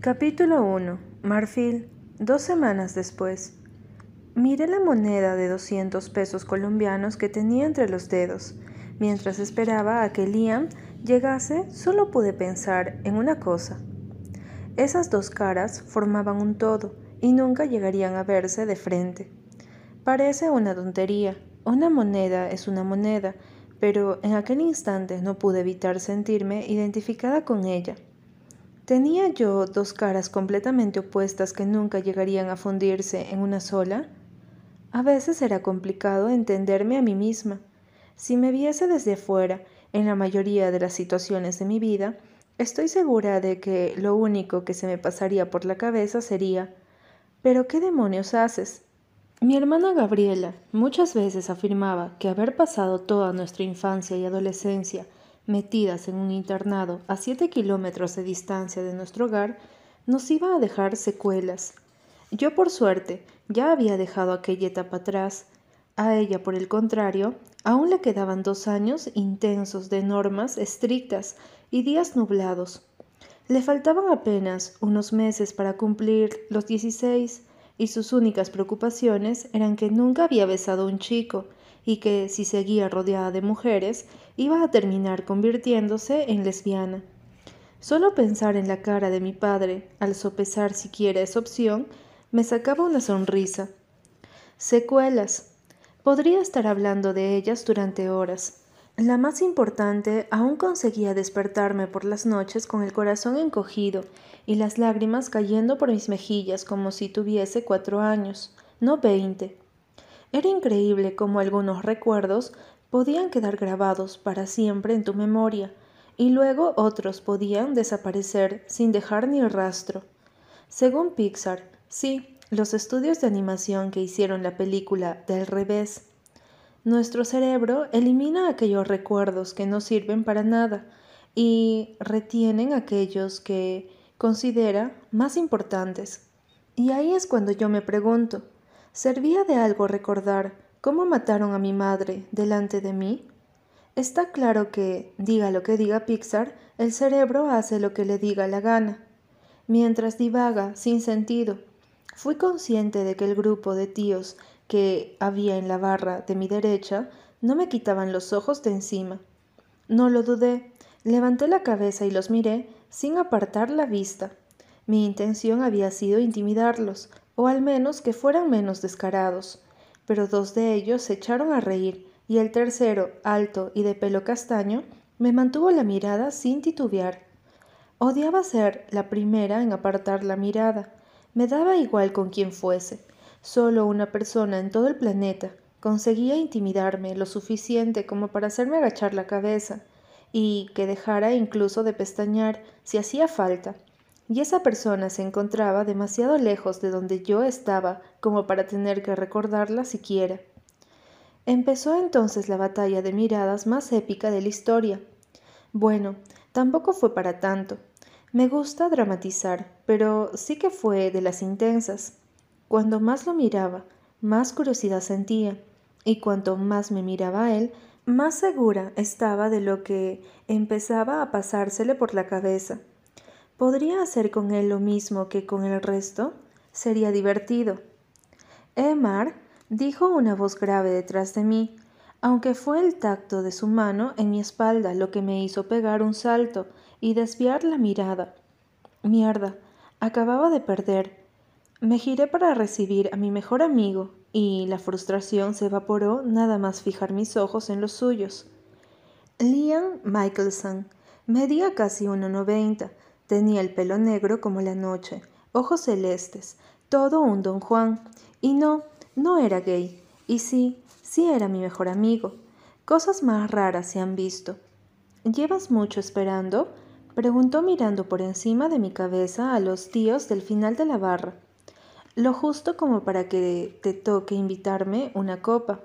Capítulo 1. Marfil. Dos semanas después. Miré la moneda de 200 pesos colombianos que tenía entre los dedos. Mientras esperaba a que Liam llegase, solo pude pensar en una cosa. Esas dos caras formaban un todo y nunca llegarían a verse de frente. Parece una tontería. Una moneda es una moneda, pero en aquel instante no pude evitar sentirme identificada con ella. ¿Tenía yo dos caras completamente opuestas que nunca llegarían a fundirse en una sola? A veces era complicado entenderme a mí misma. Si me viese desde afuera, en la mayoría de las situaciones de mi vida, estoy segura de que lo único que se me pasaría por la cabeza sería ¿Pero qué demonios haces? Mi hermana Gabriela muchas veces afirmaba que haber pasado toda nuestra infancia y adolescencia metidas en un internado a siete kilómetros de distancia de nuestro hogar, nos iba a dejar secuelas. Yo, por suerte, ya había dejado aquella etapa atrás. A ella, por el contrario, aún le quedaban dos años intensos de normas estrictas y días nublados. Le faltaban apenas unos meses para cumplir los dieciséis y sus únicas preocupaciones eran que nunca había besado a un chico y que, si seguía rodeada de mujeres, iba a terminar convirtiéndose en lesbiana. Solo pensar en la cara de mi padre, al sopesar siquiera esa opción, me sacaba una sonrisa. Secuelas. Podría estar hablando de ellas durante horas. La más importante aún conseguía despertarme por las noches con el corazón encogido y las lágrimas cayendo por mis mejillas como si tuviese cuatro años, no veinte. Era increíble cómo algunos recuerdos podían quedar grabados para siempre en tu memoria, y luego otros podían desaparecer sin dejar ni rastro. Según Pixar, sí, los estudios de animación que hicieron la película del revés. Nuestro cerebro elimina aquellos recuerdos que no sirven para nada y retienen aquellos que considera más importantes. Y ahí es cuando yo me pregunto, ¿servía de algo recordar ¿Cómo mataron a mi madre delante de mí? Está claro que, diga lo que diga Pixar, el cerebro hace lo que le diga la gana. Mientras divaga sin sentido, fui consciente de que el grupo de tíos que había en la barra de mi derecha no me quitaban los ojos de encima. No lo dudé, levanté la cabeza y los miré sin apartar la vista. Mi intención había sido intimidarlos, o al menos que fueran menos descarados pero dos de ellos se echaron a reír y el tercero, alto y de pelo castaño, me mantuvo la mirada sin titubear. Odiaba ser la primera en apartar la mirada. Me daba igual con quién fuese. Solo una persona en todo el planeta conseguía intimidarme lo suficiente como para hacerme agachar la cabeza y que dejara incluso de pestañear si hacía falta y esa persona se encontraba demasiado lejos de donde yo estaba como para tener que recordarla siquiera. Empezó entonces la batalla de miradas más épica de la historia. Bueno, tampoco fue para tanto. Me gusta dramatizar, pero sí que fue de las intensas. Cuando más lo miraba, más curiosidad sentía, y cuanto más me miraba él, más segura estaba de lo que empezaba a pasársele por la cabeza. ¿Podría hacer con él lo mismo que con el resto? Sería divertido. Emar dijo una voz grave detrás de mí, aunque fue el tacto de su mano en mi espalda lo que me hizo pegar un salto y desviar la mirada. Mierda, acababa de perder. Me giré para recibir a mi mejor amigo y la frustración se evaporó nada más fijar mis ojos en los suyos. Liam Michelson medía casi 1,90 Tenía el pelo negro como la noche, ojos celestes, todo un don Juan. Y no, no era gay. Y sí, sí era mi mejor amigo. Cosas más raras se han visto. ¿Llevas mucho esperando? preguntó mirando por encima de mi cabeza a los tíos del final de la barra. Lo justo como para que te toque invitarme una copa.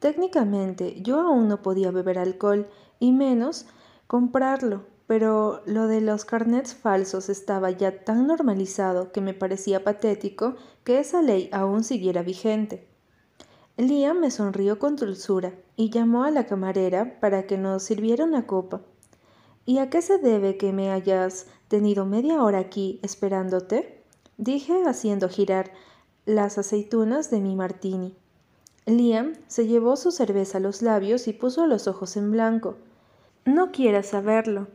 Técnicamente yo aún no podía beber alcohol y menos comprarlo, pero lo de los carnets falsos estaba ya tan normalizado que me parecía patético que esa ley aún siguiera vigente. Liam me sonrió con dulzura y llamó a la camarera para que nos sirviera una copa. ¿Y a qué se debe que me hayas tenido media hora aquí esperándote? dije haciendo girar las aceitunas de mi martini. Liam se llevó su cerveza a los labios y puso los ojos en blanco. No quieras saberlo.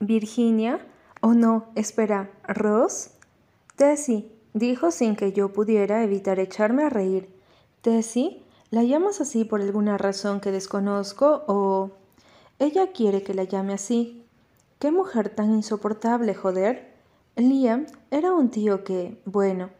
Virginia, o oh no, espera, Ross. Tessie, dijo sin que yo pudiera evitar echarme a reír. Tessie, ¿la llamas así por alguna razón que desconozco o... Ella quiere que la llame así. Qué mujer tan insoportable, joder. Liam era un tío que, bueno,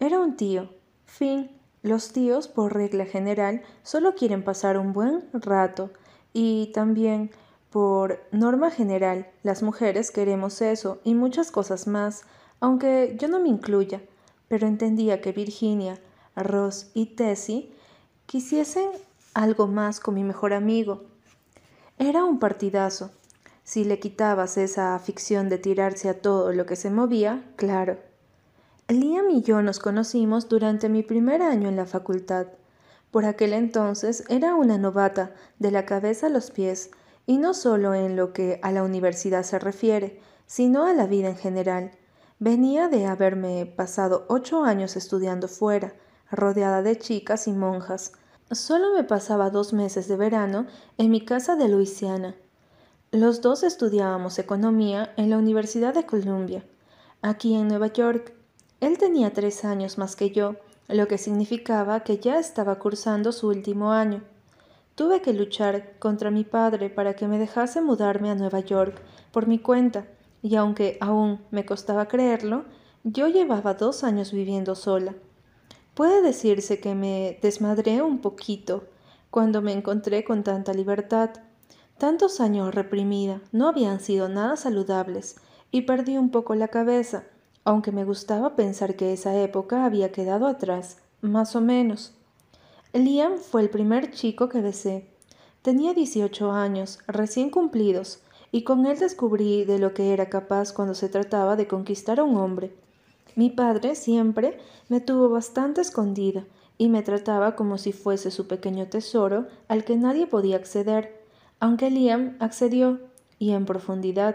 era un tío. Fin. Los tíos, por regla general, solo quieren pasar un buen rato. Y también, por norma general, las mujeres queremos eso y muchas cosas más, aunque yo no me incluya. Pero entendía que Virginia, Ross y Tessie quisiesen algo más con mi mejor amigo. Era un partidazo. Si le quitabas esa afición de tirarse a todo lo que se movía, claro. Liam y yo nos conocimos durante mi primer año en la facultad. Por aquel entonces era una novata de la cabeza a los pies, y no solo en lo que a la universidad se refiere, sino a la vida en general. Venía de haberme pasado ocho años estudiando fuera, rodeada de chicas y monjas. Solo me pasaba dos meses de verano en mi casa de Luisiana, los dos estudiábamos economía en la Universidad de Columbia, aquí en Nueva York. Él tenía tres años más que yo, lo que significaba que ya estaba cursando su último año. Tuve que luchar contra mi padre para que me dejase mudarme a Nueva York por mi cuenta, y aunque aún me costaba creerlo, yo llevaba dos años viviendo sola. Puede decirse que me desmadré un poquito cuando me encontré con tanta libertad. Tantos años reprimida no habían sido nada saludables y perdí un poco la cabeza, aunque me gustaba pensar que esa época había quedado atrás, más o menos. Liam fue el primer chico que besé. Tenía 18 años, recién cumplidos, y con él descubrí de lo que era capaz cuando se trataba de conquistar a un hombre. Mi padre siempre me tuvo bastante escondida y me trataba como si fuese su pequeño tesoro al que nadie podía acceder aunque Liam accedió y en profundidad.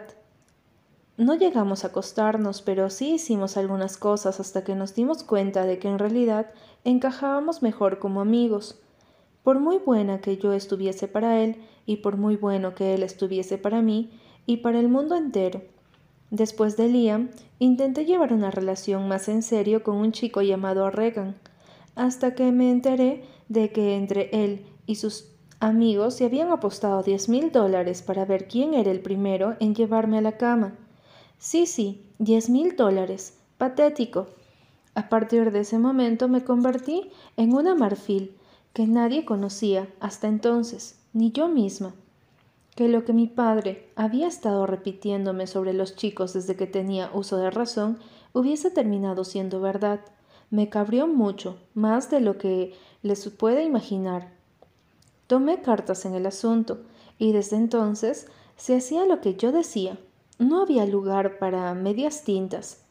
No llegamos a acostarnos, pero sí hicimos algunas cosas hasta que nos dimos cuenta de que en realidad encajábamos mejor como amigos. Por muy buena que yo estuviese para él, y por muy bueno que él estuviese para mí, y para el mundo entero. Después de Liam, intenté llevar una relación más en serio con un chico llamado Regan, hasta que me enteré de que entre él y sus Amigos se habían apostado diez mil dólares para ver quién era el primero en llevarme a la cama. Sí, sí, diez mil dólares. Patético. A partir de ese momento me convertí en una marfil que nadie conocía hasta entonces, ni yo misma. Que lo que mi padre había estado repitiéndome sobre los chicos desde que tenía uso de razón hubiese terminado siendo verdad. Me cabrió mucho, más de lo que les puede imaginar. Tomé cartas en el asunto y desde entonces se hacía lo que yo decía. No había lugar para medias tintas.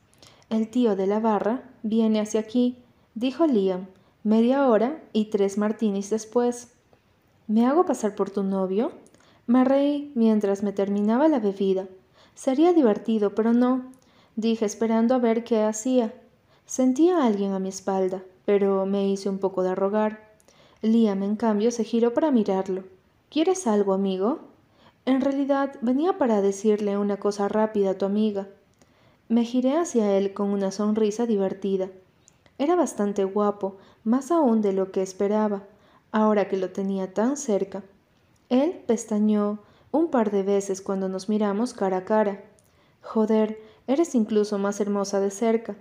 El tío de la barra viene hacia aquí, dijo Liam, media hora y tres martinis después. ¿Me hago pasar por tu novio? Me reí mientras me terminaba la bebida. Sería divertido, pero no, dije esperando a ver qué hacía. Sentía a alguien a mi espalda, pero me hice un poco de rogar. Liam, en cambio, se giró para mirarlo. ¿Quieres algo, amigo? En realidad venía para decirle una cosa rápida a tu amiga. Me giré hacia él con una sonrisa divertida. Era bastante guapo, más aún de lo que esperaba, ahora que lo tenía tan cerca. Él pestañó un par de veces cuando nos miramos cara a cara. Joder, eres incluso más hermosa de cerca.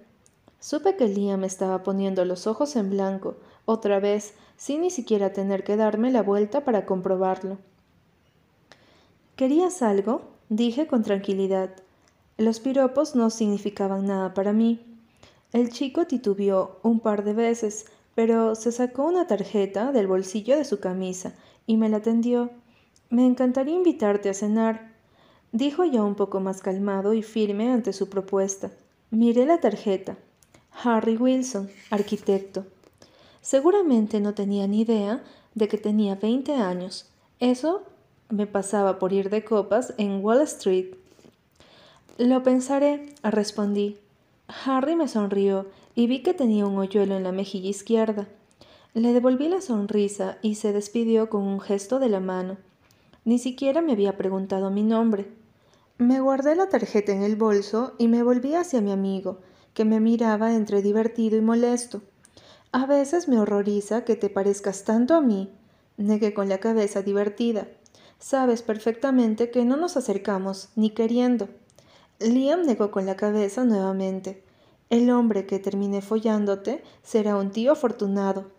Supe que Liam estaba poniendo los ojos en blanco, otra vez, sin ni siquiera tener que darme la vuelta para comprobarlo. ¿Querías algo? dije con tranquilidad. Los piropos no significaban nada para mí. El chico titubeó un par de veces, pero se sacó una tarjeta del bolsillo de su camisa y me la tendió. Me encantaría invitarte a cenar, dijo ya un poco más calmado y firme ante su propuesta. Miré la tarjeta. Harry Wilson, arquitecto. Seguramente no tenía ni idea de que tenía 20 años. Eso me pasaba por ir de copas en Wall Street. Lo pensaré, respondí. Harry me sonrió y vi que tenía un hoyuelo en la mejilla izquierda. Le devolví la sonrisa y se despidió con un gesto de la mano. Ni siquiera me había preguntado mi nombre. Me guardé la tarjeta en el bolso y me volví hacia mi amigo, que me miraba entre divertido y molesto. A veces me horroriza que te parezcas tanto a mí, negué con la cabeza divertida. Sabes perfectamente que no nos acercamos, ni queriendo. Liam negó con la cabeza nuevamente. El hombre que termine follándote será un tío afortunado.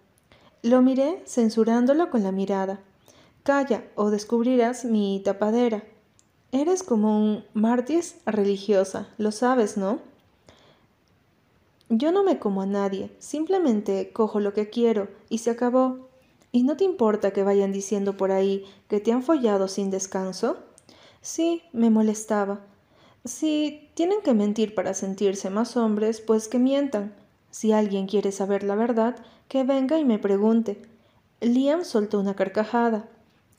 Lo miré censurándolo con la mirada. Calla o descubrirás mi tapadera. Eres como un martis religiosa, lo sabes, ¿no? Yo no me como a nadie, simplemente cojo lo que quiero y se acabó. ¿Y no te importa que vayan diciendo por ahí que te han follado sin descanso? Sí, me molestaba. Si tienen que mentir para sentirse más hombres, pues que mientan. Si alguien quiere saber la verdad, que venga y me pregunte. Liam soltó una carcajada.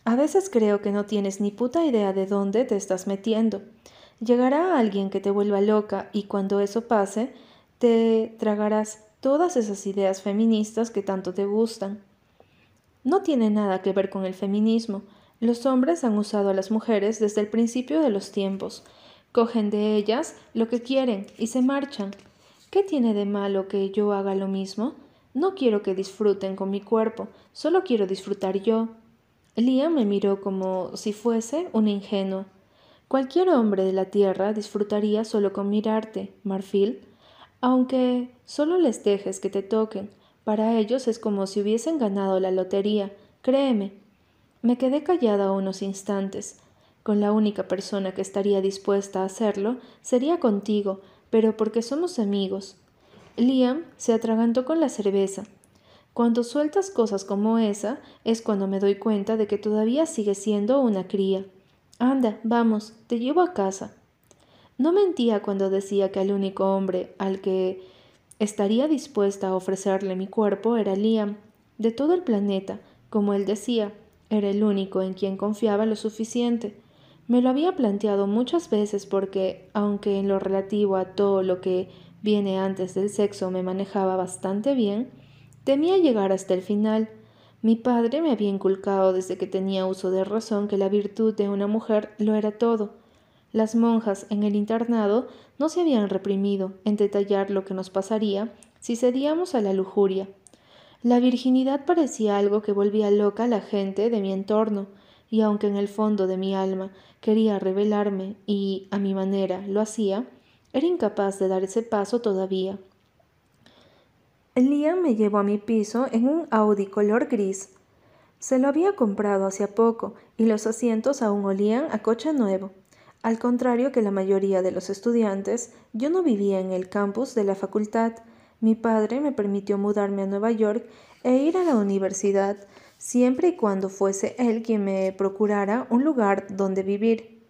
A veces creo que no tienes ni puta idea de dónde te estás metiendo. Llegará alguien que te vuelva loca y cuando eso pase, te tragarás todas esas ideas feministas que tanto te gustan. No tiene nada que ver con el feminismo. Los hombres han usado a las mujeres desde el principio de los tiempos. Cogen de ellas lo que quieren y se marchan. ¿Qué tiene de malo que yo haga lo mismo? No quiero que disfruten con mi cuerpo, solo quiero disfrutar yo. Liam me miró como si fuese un ingenuo. Cualquier hombre de la tierra disfrutaría solo con mirarte, Marfil, aunque solo les dejes que te toquen. Para ellos es como si hubiesen ganado la lotería, créeme. Me quedé callada unos instantes. Con la única persona que estaría dispuesta a hacerlo sería contigo, pero porque somos amigos. Liam se atragantó con la cerveza. Cuando sueltas cosas como esa es cuando me doy cuenta de que todavía sigue siendo una cría. Anda, vamos, te llevo a casa. No mentía cuando decía que el único hombre al que estaría dispuesta a ofrecerle mi cuerpo era Liam. De todo el planeta, como él decía, era el único en quien confiaba lo suficiente. Me lo había planteado muchas veces porque, aunque en lo relativo a todo lo que viene antes del sexo me manejaba bastante bien, Temía llegar hasta el final. Mi padre me había inculcado desde que tenía uso de razón que la virtud de una mujer lo era todo. Las monjas en el internado no se habían reprimido en detallar lo que nos pasaría si cedíamos a la lujuria. La virginidad parecía algo que volvía loca a la gente de mi entorno, y aunque en el fondo de mi alma quería revelarme y, a mi manera, lo hacía, era incapaz de dar ese paso todavía. Liam me llevó a mi piso en un Audi color gris. Se lo había comprado hacía poco y los asientos aún olían a coche nuevo. Al contrario que la mayoría de los estudiantes, yo no vivía en el campus de la facultad. Mi padre me permitió mudarme a Nueva York e ir a la universidad, siempre y cuando fuese él quien me procurara un lugar donde vivir.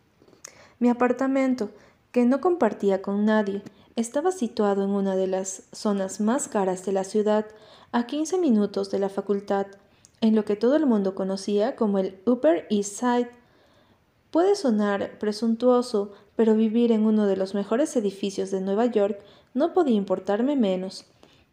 Mi apartamento, que no compartía con nadie, estaba situado en una de las zonas más caras de la ciudad, a 15 minutos de la facultad, en lo que todo el mundo conocía como el Upper East Side. Puede sonar presuntuoso, pero vivir en uno de los mejores edificios de Nueva York no podía importarme menos.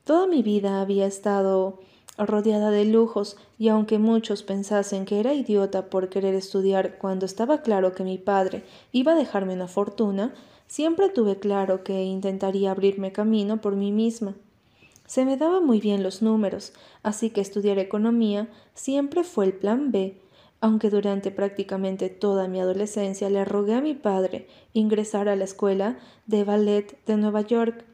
Toda mi vida había estado rodeada de lujos, y aunque muchos pensasen que era idiota por querer estudiar cuando estaba claro que mi padre iba a dejarme una fortuna, Siempre tuve claro que intentaría abrirme camino por mí misma. Se me daban muy bien los números, así que estudiar economía siempre fue el plan B, aunque durante prácticamente toda mi adolescencia le rogué a mi padre ingresar a la escuela de ballet de Nueva York.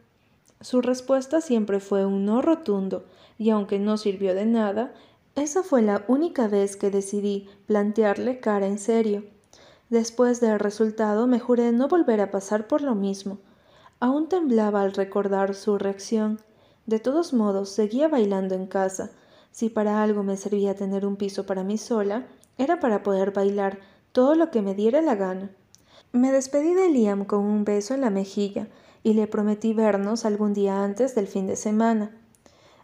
Su respuesta siempre fue un no rotundo, y aunque no sirvió de nada, esa fue la única vez que decidí plantearle cara en serio. Después del resultado me juré no volver a pasar por lo mismo. Aún temblaba al recordar su reacción. De todos modos, seguía bailando en casa. Si para algo me servía tener un piso para mí sola, era para poder bailar todo lo que me diera la gana. Me despedí de Liam con un beso en la mejilla y le prometí vernos algún día antes del fin de semana.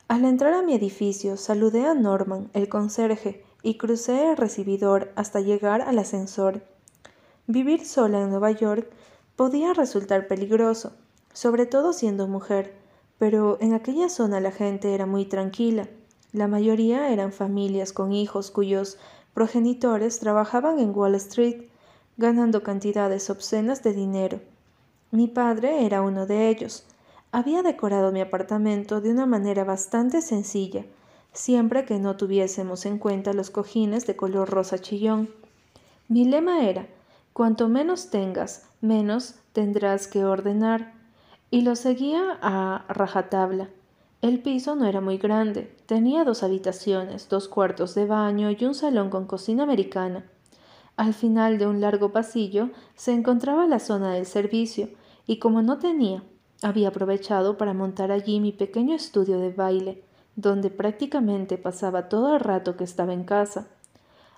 Al entrar a mi edificio saludé a Norman, el conserje, y crucé el recibidor hasta llegar al ascensor. Vivir sola en Nueva York podía resultar peligroso, sobre todo siendo mujer, pero en aquella zona la gente era muy tranquila. La mayoría eran familias con hijos cuyos progenitores trabajaban en Wall Street, ganando cantidades obscenas de dinero. Mi padre era uno de ellos. Había decorado mi apartamento de una manera bastante sencilla, siempre que no tuviésemos en cuenta los cojines de color rosa chillón. Mi lema era, cuanto menos tengas, menos tendrás que ordenar, y lo seguía a rajatabla. El piso no era muy grande, tenía dos habitaciones, dos cuartos de baño y un salón con cocina americana. Al final de un largo pasillo se encontraba la zona del servicio, y como no tenía, había aprovechado para montar allí mi pequeño estudio de baile, donde prácticamente pasaba todo el rato que estaba en casa.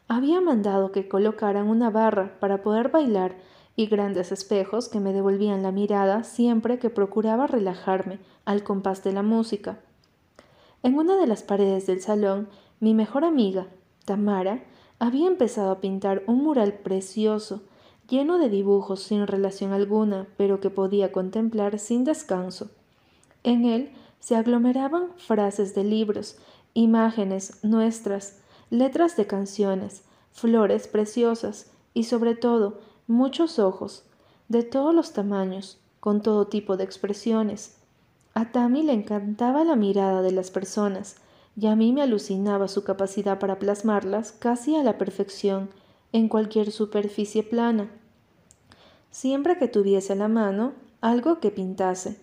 Había mandado que colocaran una barra para poder bailar y grandes espejos que me devolvían la mirada siempre que procuraba relajarme al compás de la música. En una de las paredes del salón, mi mejor amiga, Tamara, había empezado a pintar un mural precioso, lleno de dibujos sin relación alguna, pero que podía contemplar sin descanso. En él se aglomeraban frases de libros, imágenes nuestras, letras de canciones, flores preciosas y sobre todo muchos ojos, de todos los tamaños, con todo tipo de expresiones. A Tammy le encantaba la mirada de las personas, y a mí me alucinaba su capacidad para plasmarlas casi a la perfección en cualquier superficie plana. Siempre que tuviese a la mano algo que pintase.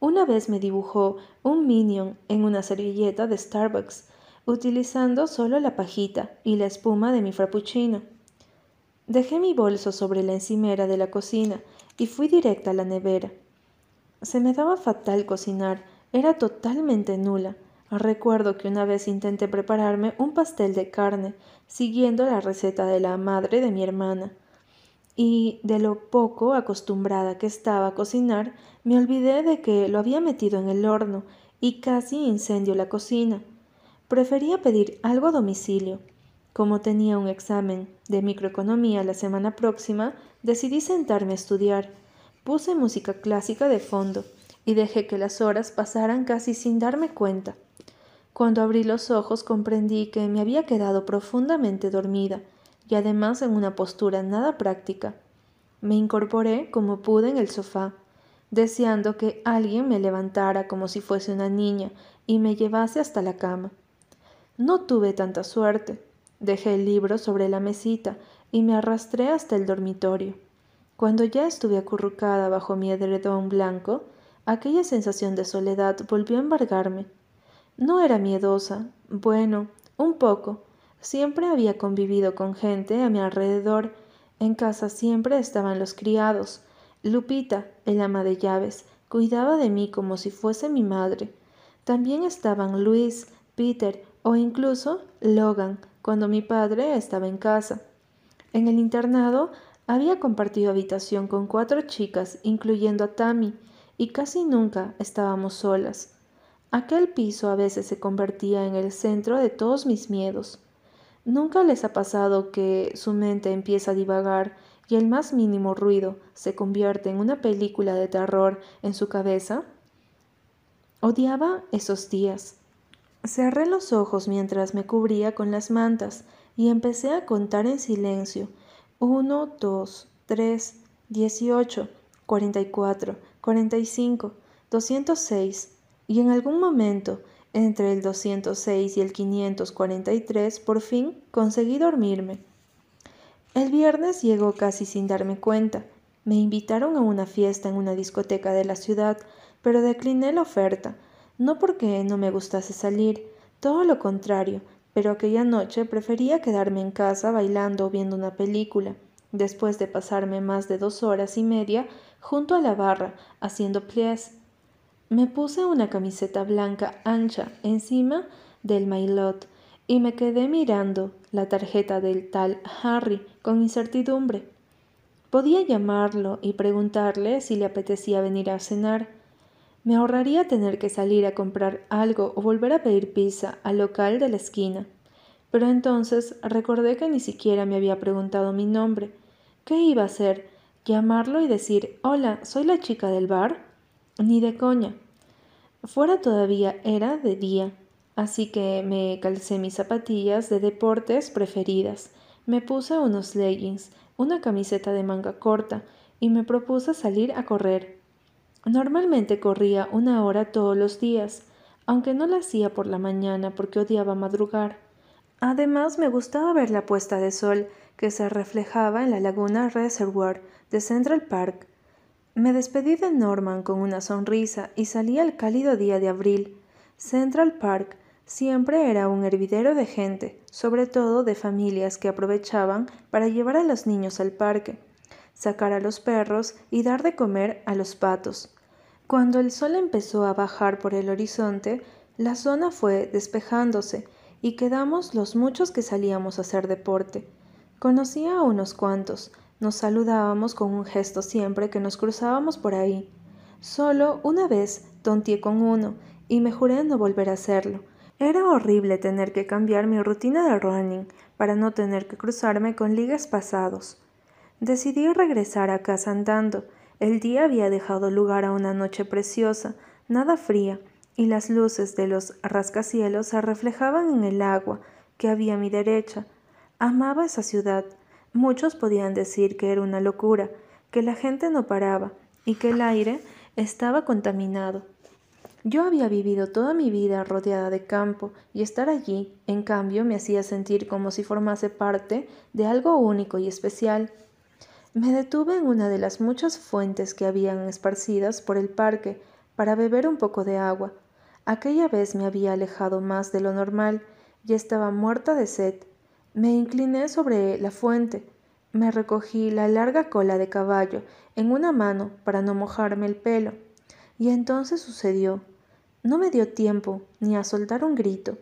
Una vez me dibujó un minion en una servilleta de Starbucks, utilizando solo la pajita y la espuma de mi frappuccino. Dejé mi bolso sobre la encimera de la cocina y fui directa a la nevera. Se me daba fatal cocinar, era totalmente nula. Recuerdo que una vez intenté prepararme un pastel de carne, siguiendo la receta de la madre de mi hermana. Y de lo poco acostumbrada que estaba a cocinar, me olvidé de que lo había metido en el horno y casi incendio la cocina. Prefería pedir algo a domicilio, como tenía un examen de microeconomía la semana próxima, decidí sentarme a estudiar. Puse música clásica de fondo y dejé que las horas pasaran casi sin darme cuenta. Cuando abrí los ojos comprendí que me había quedado profundamente dormida y además en una postura nada práctica. Me incorporé como pude en el sofá, deseando que alguien me levantara como si fuese una niña y me llevase hasta la cama. No tuve tanta suerte. Dejé el libro sobre la mesita y me arrastré hasta el dormitorio. Cuando ya estuve acurrucada bajo mi edredón blanco, aquella sensación de soledad volvió a embargarme. No era miedosa, bueno, un poco. Siempre había convivido con gente a mi alrededor. En casa siempre estaban los criados. Lupita, el ama de llaves, cuidaba de mí como si fuese mi madre. También estaban Luis, Peter o incluso Logan, cuando mi padre estaba en casa. En el internado había compartido habitación con cuatro chicas, incluyendo a Tammy, y casi nunca estábamos solas. Aquel piso a veces se convertía en el centro de todos mis miedos. ¿Nunca les ha pasado que su mente empieza a divagar y el más mínimo ruido se convierte en una película de terror en su cabeza? Odiaba esos días. Cerré los ojos mientras me cubría con las mantas y empecé a contar en silencio. Uno, dos, tres, dieciocho, cuarenta y cuatro, cuarenta y cinco, doscientos seis. Y en algún momento, entre el 206 y el 543, por fin conseguí dormirme. El viernes llegó casi sin darme cuenta. Me invitaron a una fiesta en una discoteca de la ciudad, pero decliné la oferta no porque no me gustase salir, todo lo contrario, pero aquella noche prefería quedarme en casa bailando o viendo una película, después de pasarme más de dos horas y media junto a la barra haciendo pliés. Me puse una camiseta blanca ancha encima del maillot y me quedé mirando la tarjeta del tal Harry con incertidumbre. Podía llamarlo y preguntarle si le apetecía venir a cenar, me ahorraría tener que salir a comprar algo o volver a pedir pizza al local de la esquina. Pero entonces recordé que ni siquiera me había preguntado mi nombre. ¿Qué iba a hacer? Llamarlo y decir, hola, soy la chica del bar. Ni de coña. Fuera todavía era de día, así que me calcé mis zapatillas de deportes preferidas, me puse unos leggings, una camiseta de manga corta y me propuse salir a correr. Normalmente corría una hora todos los días, aunque no la hacía por la mañana porque odiaba madrugar. Además me gustaba ver la puesta de sol que se reflejaba en la laguna Reservoir de Central Park. Me despedí de Norman con una sonrisa y salí al cálido día de abril. Central Park siempre era un hervidero de gente, sobre todo de familias que aprovechaban para llevar a los niños al parque, sacar a los perros y dar de comer a los patos. Cuando el sol empezó a bajar por el horizonte, la zona fue despejándose y quedamos los muchos que salíamos a hacer deporte. Conocía a unos cuantos, nos saludábamos con un gesto siempre que nos cruzábamos por ahí. Solo una vez tonteé con uno y me juré no volver a hacerlo. Era horrible tener que cambiar mi rutina de running para no tener que cruzarme con ligas pasados. Decidí regresar a casa andando. El día había dejado lugar a una noche preciosa, nada fría, y las luces de los rascacielos se reflejaban en el agua que había a mi derecha. Amaba esa ciudad, Muchos podían decir que era una locura, que la gente no paraba y que el aire estaba contaminado. Yo había vivido toda mi vida rodeada de campo y estar allí, en cambio, me hacía sentir como si formase parte de algo único y especial. Me detuve en una de las muchas fuentes que habían esparcidas por el parque para beber un poco de agua. Aquella vez me había alejado más de lo normal y estaba muerta de sed. Me incliné sobre la fuente, me recogí la larga cola de caballo en una mano para no mojarme el pelo, y entonces sucedió. No me dio tiempo ni a soltar un grito.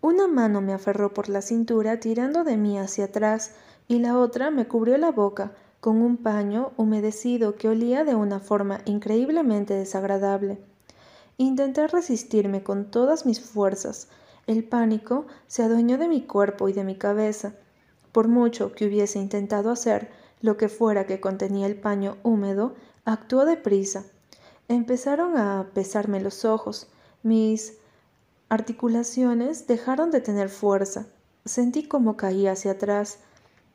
Una mano me aferró por la cintura tirando de mí hacia atrás y la otra me cubrió la boca con un paño humedecido que olía de una forma increíblemente desagradable. Intenté resistirme con todas mis fuerzas, el pánico se adueñó de mi cuerpo y de mi cabeza. Por mucho que hubiese intentado hacer lo que fuera que contenía el paño húmedo, actuó deprisa. Empezaron a pesarme los ojos. Mis articulaciones dejaron de tener fuerza. Sentí como caía hacia atrás,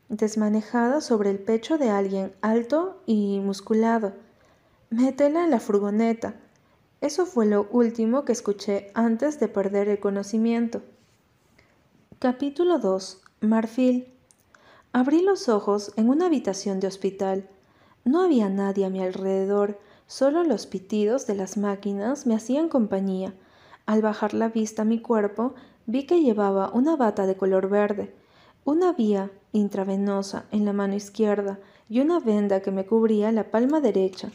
desmanejada sobre el pecho de alguien alto y musculado. Métela en la furgoneta, eso fue lo último que escuché antes de perder el conocimiento. Capítulo 2. Marfil. Abrí los ojos en una habitación de hospital. No había nadie a mi alrededor, solo los pitidos de las máquinas me hacían compañía. Al bajar la vista a mi cuerpo, vi que llevaba una bata de color verde, una vía intravenosa en la mano izquierda y una venda que me cubría la palma derecha.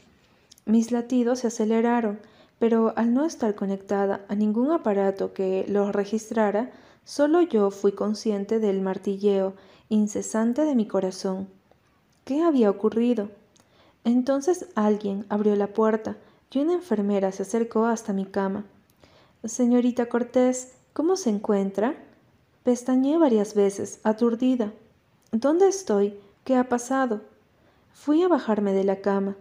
Mis latidos se aceleraron pero al no estar conectada a ningún aparato que lo registrara, solo yo fui consciente del martilleo incesante de mi corazón. ¿Qué había ocurrido? Entonces alguien abrió la puerta y una enfermera se acercó hasta mi cama. Señorita Cortés, ¿cómo se encuentra? Pestañeé varias veces, aturdida. ¿Dónde estoy? ¿Qué ha pasado? Fui a bajarme de la cama.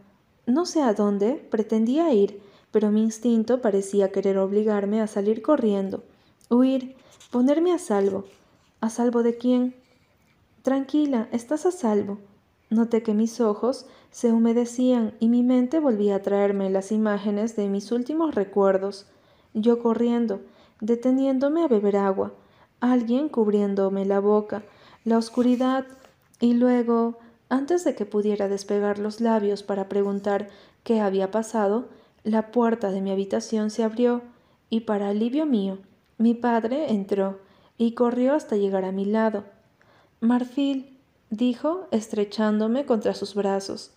No sé a dónde pretendía ir, pero mi instinto parecía querer obligarme a salir corriendo, huir, ponerme a salvo. ¿A salvo de quién? Tranquila, estás a salvo. Noté que mis ojos se humedecían y mi mente volvía a traerme las imágenes de mis últimos recuerdos. Yo corriendo, deteniéndome a beber agua, alguien cubriéndome la boca, la oscuridad, y luego, antes de que pudiera despegar los labios para preguntar qué había pasado, la puerta de mi habitación se abrió y para alivio mío, mi padre entró y corrió hasta llegar a mi lado. Marfil, dijo, estrechándome contra sus brazos.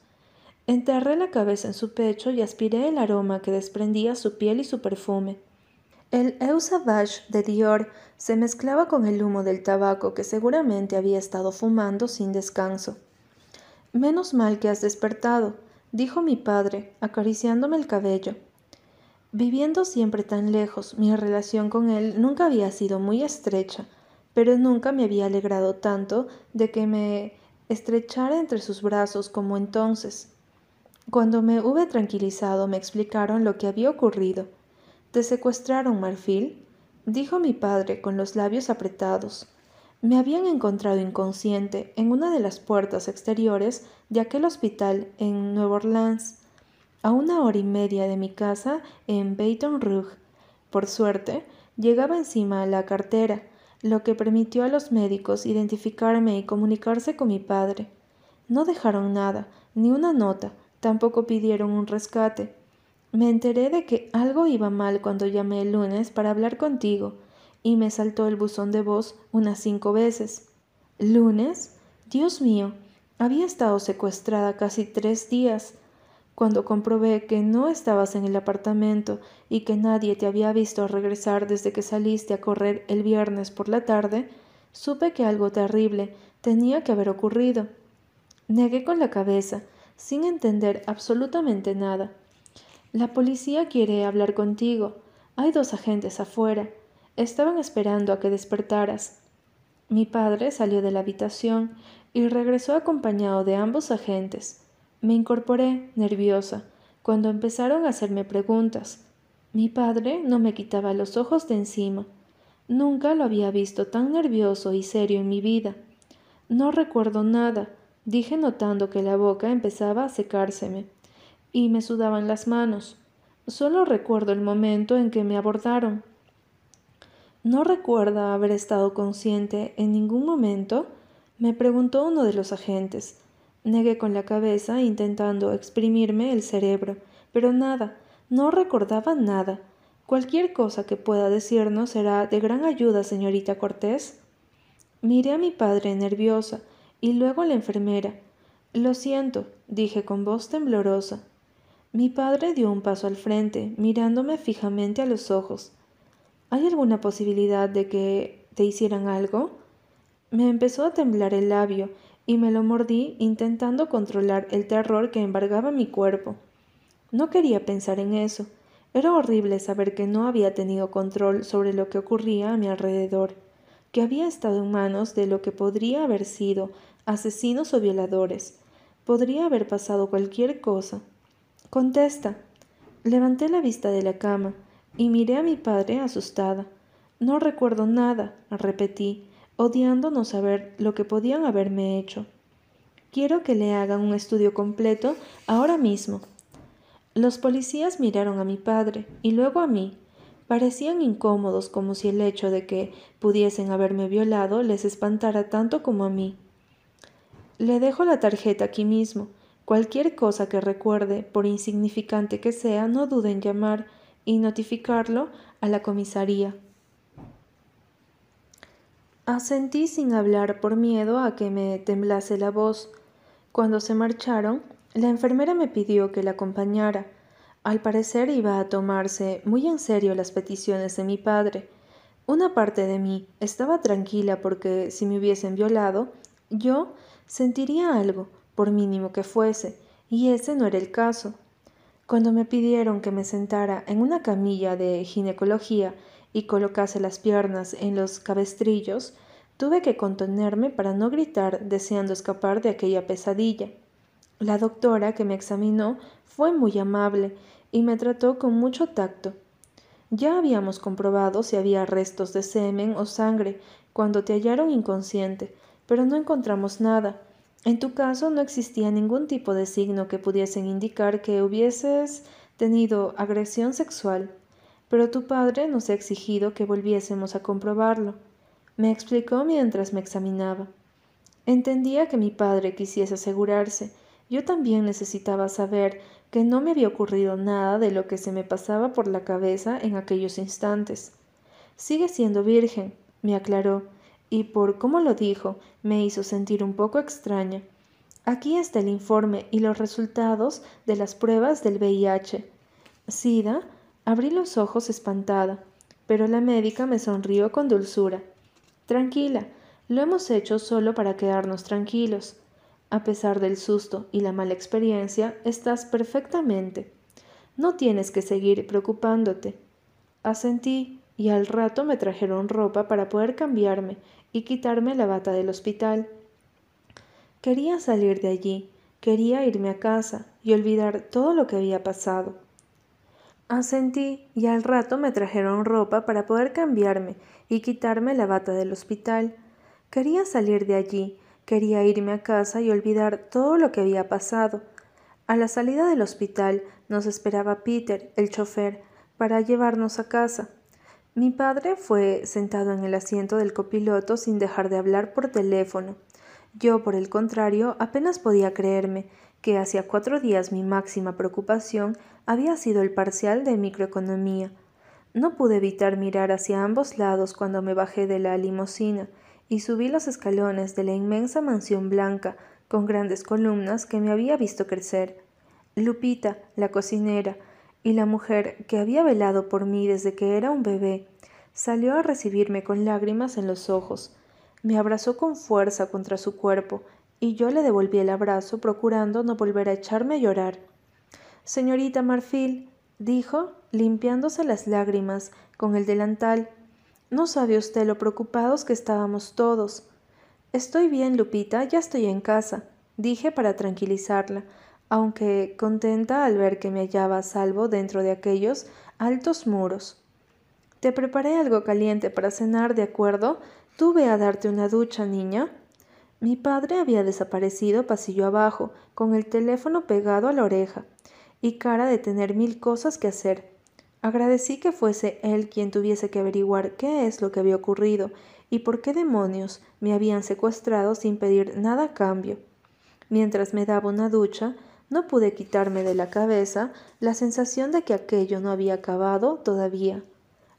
Enterré la cabeza en su pecho y aspiré el aroma que desprendía su piel y su perfume. El Eau Sauvage de Dior se mezclaba con el humo del tabaco que seguramente había estado fumando sin descanso. Menos mal que has despertado, dijo mi padre, acariciándome el cabello. Viviendo siempre tan lejos, mi relación con él nunca había sido muy estrecha, pero nunca me había alegrado tanto de que me estrechar entre sus brazos como entonces. Cuando me hube tranquilizado me explicaron lo que había ocurrido. ¿Te secuestraron, Marfil? dijo mi padre con los labios apretados. Me habían encontrado inconsciente en una de las puertas exteriores de aquel hospital en Nueva Orleans, a una hora y media de mi casa en Baton Rouge. Por suerte, llegaba encima la cartera, lo que permitió a los médicos identificarme y comunicarse con mi padre. No dejaron nada, ni una nota, tampoco pidieron un rescate. Me enteré de que algo iba mal cuando llamé el lunes para hablar contigo, y me saltó el buzón de voz unas cinco veces. ¿Lunes? Dios mío, había estado secuestrada casi tres días. Cuando comprobé que no estabas en el apartamento y que nadie te había visto regresar desde que saliste a correr el viernes por la tarde, supe que algo terrible tenía que haber ocurrido. Negué con la cabeza, sin entender absolutamente nada. La policía quiere hablar contigo. Hay dos agentes afuera. Estaban esperando a que despertaras. Mi padre salió de la habitación y regresó acompañado de ambos agentes. Me incorporé, nerviosa, cuando empezaron a hacerme preguntas. Mi padre no me quitaba los ojos de encima. Nunca lo había visto tan nervioso y serio en mi vida. No recuerdo nada, dije notando que la boca empezaba a secárseme y me sudaban las manos. Solo recuerdo el momento en que me abordaron. ¿No recuerda haber estado consciente en ningún momento? me preguntó uno de los agentes. Negué con la cabeza intentando exprimirme el cerebro, pero nada, no recordaba nada. Cualquier cosa que pueda decirnos será de gran ayuda, señorita Cortés. Miré a mi padre nerviosa y luego a la enfermera. Lo siento, dije con voz temblorosa. Mi padre dio un paso al frente, mirándome fijamente a los ojos. ¿Hay alguna posibilidad de que te hicieran algo? Me empezó a temblar el labio y me lo mordí intentando controlar el terror que embargaba mi cuerpo. No quería pensar en eso. Era horrible saber que no había tenido control sobre lo que ocurría a mi alrededor, que había estado en manos de lo que podría haber sido asesinos o violadores. Podría haber pasado cualquier cosa. Contesta. Levanté la vista de la cama y miré a mi padre asustada. No recuerdo nada, repetí, odiando no saber lo que podían haberme hecho. Quiero que le hagan un estudio completo ahora mismo. Los policías miraron a mi padre y luego a mí. Parecían incómodos como si el hecho de que pudiesen haberme violado les espantara tanto como a mí. Le dejo la tarjeta aquí mismo. Cualquier cosa que recuerde, por insignificante que sea, no dude en llamar y notificarlo a la comisaría. Asentí sin hablar por miedo a que me temblase la voz. Cuando se marcharon, la enfermera me pidió que la acompañara. Al parecer iba a tomarse muy en serio las peticiones de mi padre. Una parte de mí estaba tranquila porque si me hubiesen violado, yo sentiría algo, por mínimo que fuese, y ese no era el caso. Cuando me pidieron que me sentara en una camilla de ginecología y colocase las piernas en los cabestrillos, tuve que contenerme para no gritar deseando escapar de aquella pesadilla. La doctora que me examinó fue muy amable y me trató con mucho tacto. Ya habíamos comprobado si había restos de semen o sangre cuando te hallaron inconsciente, pero no encontramos nada. En tu caso no existía ningún tipo de signo que pudiesen indicar que hubieses tenido agresión sexual pero tu padre nos ha exigido que volviésemos a comprobarlo, me explicó mientras me examinaba. Entendía que mi padre quisiese asegurarse. Yo también necesitaba saber que no me había ocurrido nada de lo que se me pasaba por la cabeza en aquellos instantes. Sigue siendo virgen, me aclaró, y por cómo lo dijo, me hizo sentir un poco extraña. Aquí está el informe y los resultados de las pruebas del VIH. SIDA, Abrí los ojos espantada, pero la médica me sonrió con dulzura. Tranquila, lo hemos hecho solo para quedarnos tranquilos. A pesar del susto y la mala experiencia, estás perfectamente. No tienes que seguir preocupándote. Asentí y al rato me trajeron ropa para poder cambiarme y quitarme la bata del hospital. Quería salir de allí, quería irme a casa y olvidar todo lo que había pasado. Asentí y al rato me trajeron ropa para poder cambiarme y quitarme la bata del hospital. Quería salir de allí, quería irme a casa y olvidar todo lo que había pasado. A la salida del hospital nos esperaba Peter, el chofer, para llevarnos a casa. Mi padre fue sentado en el asiento del copiloto sin dejar de hablar por teléfono. Yo, por el contrario, apenas podía creerme que hacía cuatro días mi máxima preocupación había sido el parcial de microeconomía. No pude evitar mirar hacia ambos lados cuando me bajé de la limusina y subí los escalones de la inmensa mansión blanca con grandes columnas que me había visto crecer. Lupita, la cocinera, y la mujer que había velado por mí desde que era un bebé, salió a recibirme con lágrimas en los ojos. Me abrazó con fuerza contra su cuerpo y yo le devolví el abrazo procurando no volver a echarme a llorar. Señorita Marfil, dijo, limpiándose las lágrimas con el delantal, no sabe usted lo preocupados que estábamos todos. Estoy bien, Lupita, ya estoy en casa, dije para tranquilizarla, aunque contenta al ver que me hallaba a salvo dentro de aquellos altos muros. Te preparé algo caliente para cenar, ¿de acuerdo? Tuve a darte una ducha, niña. Mi padre había desaparecido pasillo abajo, con el teléfono pegado a la oreja, y cara de tener mil cosas que hacer. Agradecí que fuese él quien tuviese que averiguar qué es lo que había ocurrido y por qué demonios me habían secuestrado sin pedir nada a cambio. Mientras me daba una ducha, no pude quitarme de la cabeza la sensación de que aquello no había acabado todavía.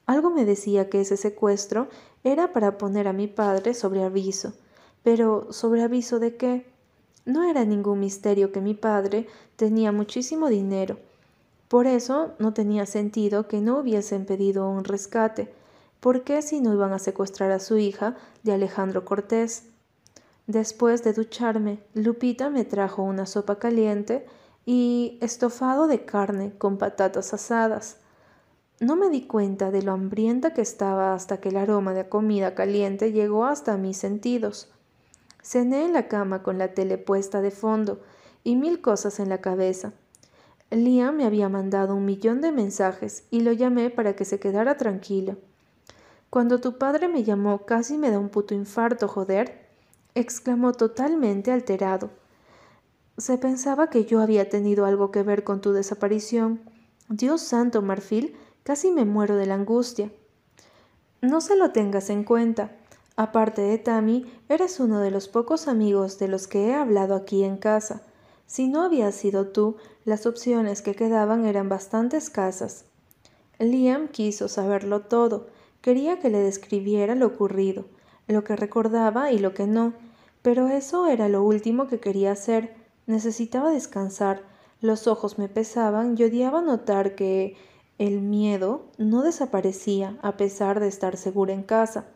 Algo me decía que ese secuestro era para poner a mi padre sobre aviso. Pero ¿sobre aviso de qué? No era ningún misterio que mi padre tenía muchísimo dinero. Por eso no tenía sentido que no hubiesen pedido un rescate. ¿Por qué si no iban a secuestrar a su hija de Alejandro Cortés? Después de ducharme, Lupita me trajo una sopa caliente y estofado de carne con patatas asadas. No me di cuenta de lo hambrienta que estaba hasta que el aroma de comida caliente llegó hasta mis sentidos. Cené en la cama con la tele puesta de fondo y mil cosas en la cabeza. Liam me había mandado un millón de mensajes y lo llamé para que se quedara tranquilo. Cuando tu padre me llamó casi me da un puto infarto, joder exclamó totalmente alterado. Se pensaba que yo había tenido algo que ver con tu desaparición. Dios santo, Marfil, casi me muero de la angustia. No se lo tengas en cuenta. Aparte de Tammy, eres uno de los pocos amigos de los que he hablado aquí en casa. Si no habías sido tú, las opciones que quedaban eran bastante escasas. Liam quiso saberlo todo, quería que le describiera lo ocurrido lo que recordaba y lo que no, pero eso era lo último que quería hacer. Necesitaba descansar, los ojos me pesaban y odiaba notar que el miedo no desaparecía a pesar de estar segura en casa.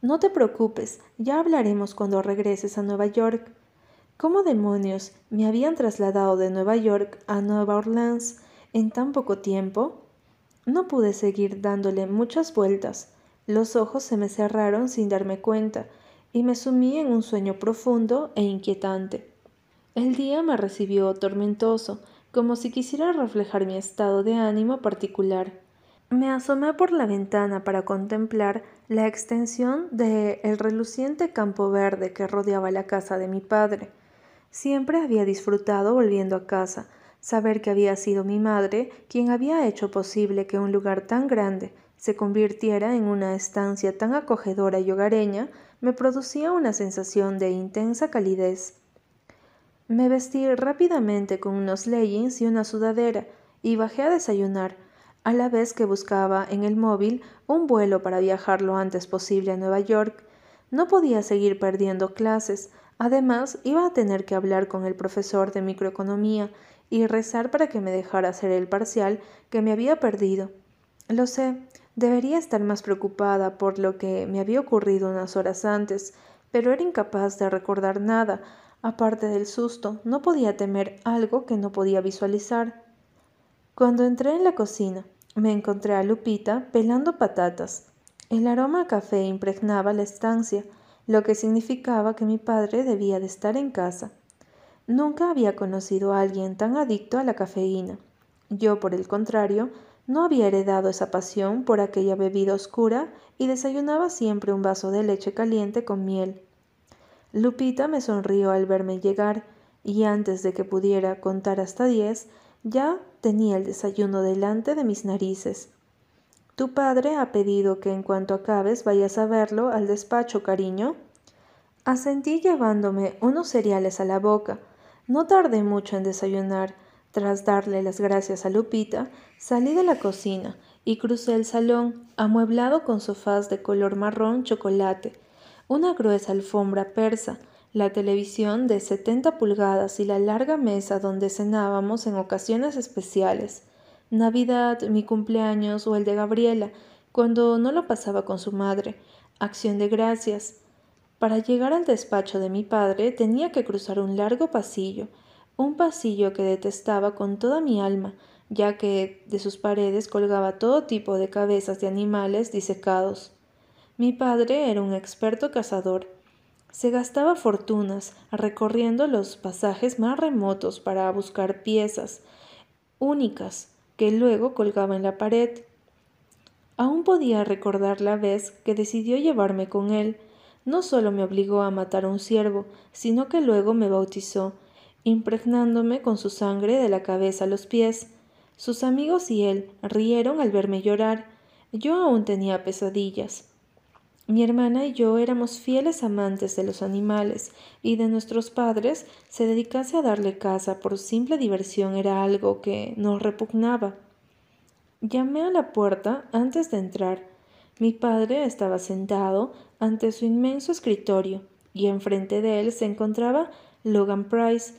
No te preocupes, ya hablaremos cuando regreses a Nueva York. ¿Cómo demonios me habían trasladado de Nueva York a Nueva Orleans en tan poco tiempo? No pude seguir dándole muchas vueltas. Los ojos se me cerraron sin darme cuenta y me sumí en un sueño profundo e inquietante. El día me recibió tormentoso, como si quisiera reflejar mi estado de ánimo particular. Me asomé por la ventana para contemplar la extensión de el reluciente campo verde que rodeaba la casa de mi padre. Siempre había disfrutado volviendo a casa, saber que había sido mi madre quien había hecho posible que un lugar tan grande se convirtiera en una estancia tan acogedora y hogareña, me producía una sensación de intensa calidez. Me vestí rápidamente con unos leggings y una sudadera y bajé a desayunar, a la vez que buscaba en el móvil un vuelo para viajar lo antes posible a Nueva York. No podía seguir perdiendo clases, además iba a tener que hablar con el profesor de microeconomía y rezar para que me dejara hacer el parcial que me había perdido. Lo sé, Debería estar más preocupada por lo que me había ocurrido unas horas antes, pero era incapaz de recordar nada. Aparte del susto, no podía temer algo que no podía visualizar. Cuando entré en la cocina, me encontré a Lupita pelando patatas. El aroma a café impregnaba la estancia. lo que significaba que mi padre debía de estar en casa. Nunca había conocido a alguien tan adicto a la cafeína. Yo, por el contrario, no había heredado esa pasión por aquella bebida oscura y desayunaba siempre un vaso de leche caliente con miel. Lupita me sonrió al verme llegar y antes de que pudiera contar hasta diez, ya tenía el desayuno delante de mis narices. Tu padre ha pedido que en cuanto acabes vayas a verlo al despacho, cariño. Asentí llevándome unos cereales a la boca. No tardé mucho en desayunar. Tras darle las gracias a Lupita, salí de la cocina y crucé el salón, amueblado con sofás de color marrón chocolate, una gruesa alfombra persa, la televisión de 70 pulgadas y la larga mesa donde cenábamos en ocasiones especiales. Navidad, mi cumpleaños o el de Gabriela, cuando no lo pasaba con su madre. Acción de gracias. Para llegar al despacho de mi padre tenía que cruzar un largo pasillo, un pasillo que detestaba con toda mi alma, ya que de sus paredes colgaba todo tipo de cabezas de animales disecados. Mi padre era un experto cazador. Se gastaba fortunas recorriendo los pasajes más remotos para buscar piezas únicas que luego colgaba en la pared. Aún podía recordar la vez que decidió llevarme con él. No solo me obligó a matar a un ciervo, sino que luego me bautizó, impregnándome con su sangre de la cabeza a los pies. Sus amigos y él rieron al verme llorar. Yo aún tenía pesadillas. Mi hermana y yo éramos fieles amantes de los animales y de nuestros padres se dedicase a darle caza por simple diversión era algo que nos repugnaba. Llamé a la puerta antes de entrar. Mi padre estaba sentado ante su inmenso escritorio y enfrente de él se encontraba Logan Price.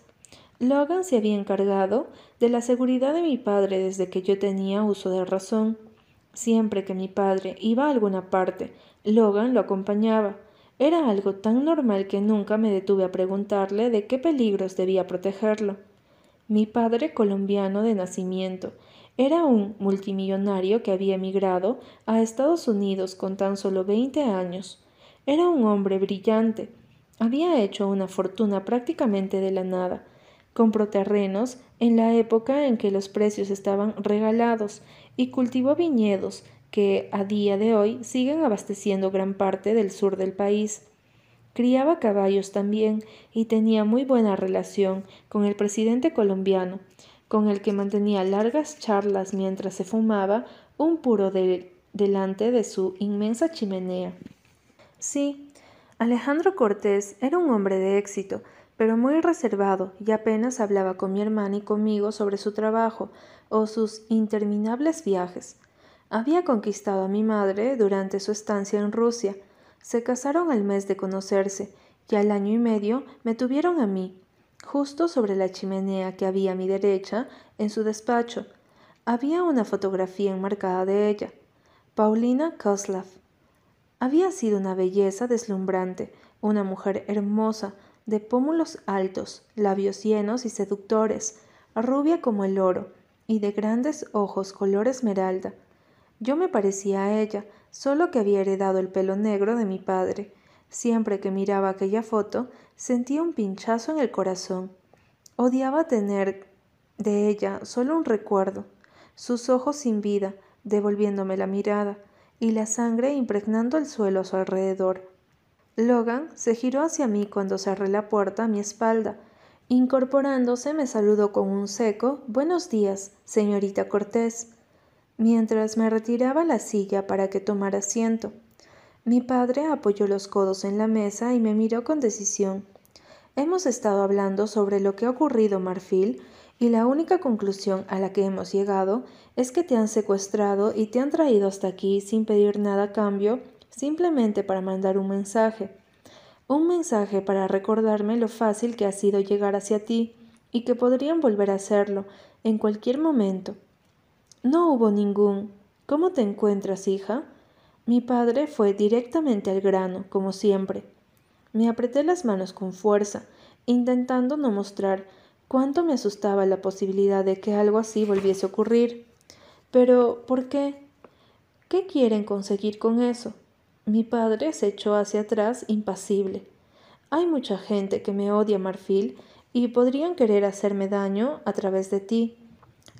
Logan se había encargado de la seguridad de mi padre desde que yo tenía uso de razón. Siempre que mi padre iba a alguna parte, Logan lo acompañaba. Era algo tan normal que nunca me detuve a preguntarle de qué peligros debía protegerlo. Mi padre, colombiano de nacimiento, era un multimillonario que había emigrado a Estados Unidos con tan solo veinte años. Era un hombre brillante. Había hecho una fortuna prácticamente de la nada. Compró terrenos en la época en que los precios estaban regalados y cultivó viñedos que a día de hoy siguen abasteciendo gran parte del sur del país. Criaba caballos también y tenía muy buena relación con el presidente colombiano, con el que mantenía largas charlas mientras se fumaba un puro delante de su inmensa chimenea. Sí, Alejandro Cortés era un hombre de éxito, pero muy reservado y apenas hablaba con mi hermana y conmigo sobre su trabajo o sus interminables viajes. Había conquistado a mi madre durante su estancia en Rusia. Se casaron al mes de conocerse y al año y medio me tuvieron a mí, justo sobre la chimenea que había a mi derecha en su despacho. Había una fotografía enmarcada de ella. Paulina Koslav. Había sido una belleza deslumbrante, una mujer hermosa, de pómulos altos, labios llenos y seductores, rubia como el oro, y de grandes ojos color esmeralda. Yo me parecía a ella, solo que había heredado el pelo negro de mi padre. Siempre que miraba aquella foto, sentía un pinchazo en el corazón. Odiaba tener de ella solo un recuerdo, sus ojos sin vida, devolviéndome la mirada, y la sangre impregnando el suelo a su alrededor. Logan se giró hacia mí cuando cerré la puerta a mi espalda. Incorporándose me saludó con un seco Buenos días, señorita Cortés mientras me retiraba la silla para que tomara asiento. Mi padre apoyó los codos en la mesa y me miró con decisión. Hemos estado hablando sobre lo que ha ocurrido, Marfil, y la única conclusión a la que hemos llegado es que te han secuestrado y te han traído hasta aquí sin pedir nada a cambio, simplemente para mandar un mensaje. Un mensaje para recordarme lo fácil que ha sido llegar hacia ti y que podrían volver a hacerlo en cualquier momento. No hubo ningún. ¿Cómo te encuentras, hija? Mi padre fue directamente al grano, como siempre. Me apreté las manos con fuerza, intentando no mostrar cuánto me asustaba la posibilidad de que algo así volviese a ocurrir. Pero, ¿por qué? ¿Qué quieren conseguir con eso? Mi padre se echó hacia atrás impasible. Hay mucha gente que me odia, Marfil, y podrían querer hacerme daño a través de ti.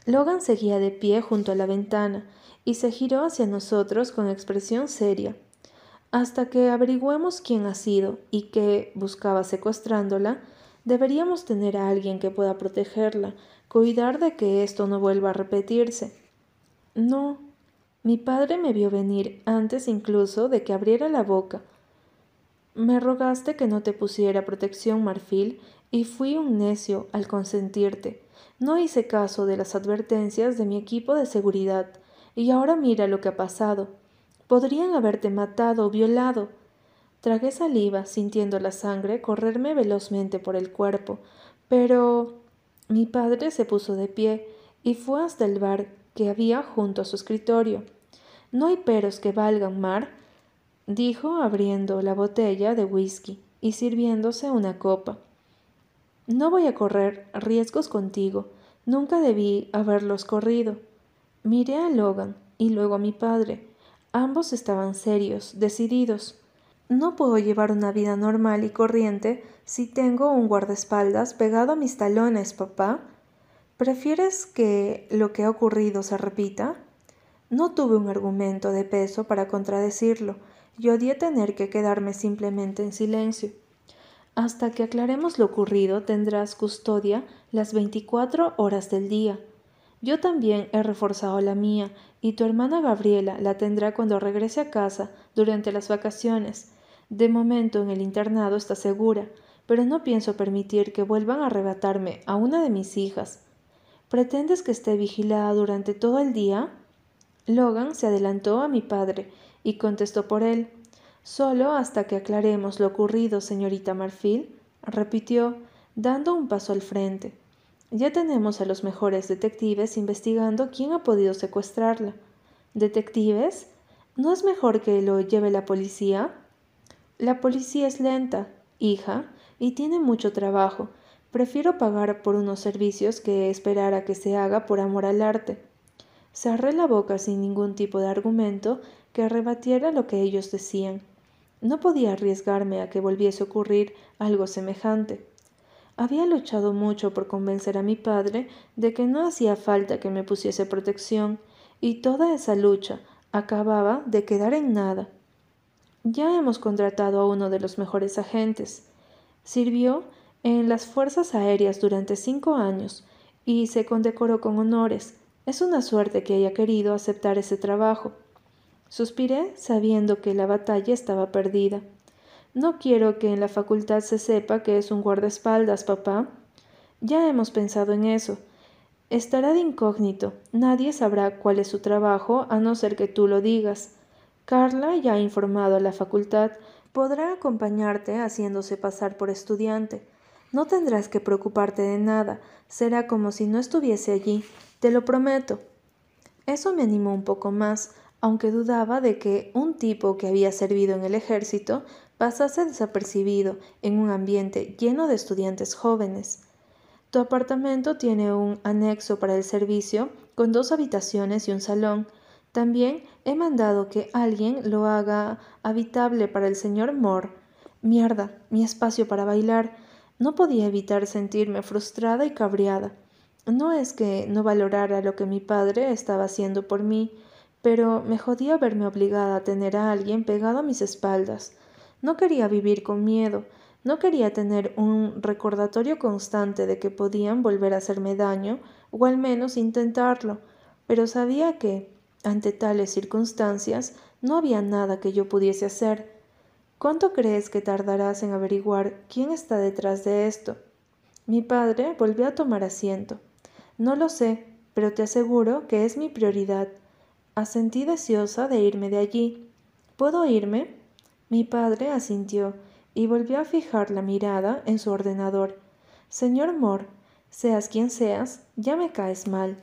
Logan seguía de pie junto a la ventana y se giró hacia nosotros con expresión seria. Hasta que averigüemos quién ha sido y qué buscaba secuestrándola, deberíamos tener a alguien que pueda protegerla, cuidar de que esto no vuelva a repetirse. No, mi padre me vio venir antes incluso de que abriera la boca. Me rogaste que no te pusiera protección marfil y fui un necio al consentirte. No hice caso de las advertencias de mi equipo de seguridad y ahora mira lo que ha pasado. Podrían haberte matado o violado. Tragué saliva, sintiendo la sangre correrme velozmente por el cuerpo, pero mi padre se puso de pie y fue hasta el bar que había junto a su escritorio. No hay peros que valgan, Mar, dijo abriendo la botella de whisky y sirviéndose una copa. No voy a correr riesgos contigo. Nunca debí haberlos corrido. Miré a Logan y luego a mi padre. Ambos estaban serios, decididos. No puedo llevar una vida normal y corriente si tengo un guardaespaldas pegado a mis talones, papá. ¿Prefieres que lo que ha ocurrido se repita? No tuve un argumento de peso para contradecirlo y odié tener que quedarme simplemente en silencio. Hasta que aclaremos lo ocurrido tendrás custodia las veinticuatro horas del día. Yo también he reforzado la mía y tu hermana Gabriela la tendrá cuando regrese a casa durante las vacaciones. De momento en el internado está segura, pero no pienso permitir que vuelvan a arrebatarme a una de mis hijas. ¿Pretendes que esté vigilada durante todo el día? Logan se adelantó a mi padre y contestó por él. Solo hasta que aclaremos lo ocurrido, señorita Marfil, repitió, dando un paso al frente. Ya tenemos a los mejores detectives investigando quién ha podido secuestrarla. ¿Detectives? ¿No es mejor que lo lleve la policía? La policía es lenta, hija, y tiene mucho trabajo, Prefiero pagar por unos servicios que esperar a que se haga por amor al arte. Cerré la boca sin ningún tipo de argumento que rebatiera lo que ellos decían. No podía arriesgarme a que volviese a ocurrir algo semejante. Había luchado mucho por convencer a mi padre de que no hacía falta que me pusiese protección, y toda esa lucha acababa de quedar en nada. Ya hemos contratado a uno de los mejores agentes. Sirvió en las Fuerzas Aéreas durante cinco años y se condecoró con honores. Es una suerte que haya querido aceptar ese trabajo. Suspiré sabiendo que la batalla estaba perdida. No quiero que en la facultad se sepa que es un guardaespaldas, papá. Ya hemos pensado en eso. Estará de incógnito. Nadie sabrá cuál es su trabajo a no ser que tú lo digas. Carla ya ha informado a la facultad. Podrá acompañarte haciéndose pasar por estudiante. No tendrás que preocuparte de nada, será como si no estuviese allí, te lo prometo. Eso me animó un poco más, aunque dudaba de que un tipo que había servido en el ejército pasase desapercibido en un ambiente lleno de estudiantes jóvenes. Tu apartamento tiene un anexo para el servicio con dos habitaciones y un salón. También he mandado que alguien lo haga habitable para el señor Moore. Mierda, mi espacio para bailar. No podía evitar sentirme frustrada y cabreada. No es que no valorara lo que mi padre estaba haciendo por mí, pero me jodía verme obligada a tener a alguien pegado a mis espaldas. No quería vivir con miedo, no quería tener un recordatorio constante de que podían volver a hacerme daño, o al menos intentarlo, pero sabía que, ante tales circunstancias, no había nada que yo pudiese hacer. ¿Cuánto crees que tardarás en averiguar quién está detrás de esto? Mi padre volvió a tomar asiento. No lo sé, pero te aseguro que es mi prioridad. Asentí deseosa de irme de allí. ¿Puedo irme? Mi padre asintió y volvió a fijar la mirada en su ordenador. Señor Moore, seas quien seas, ya me caes mal.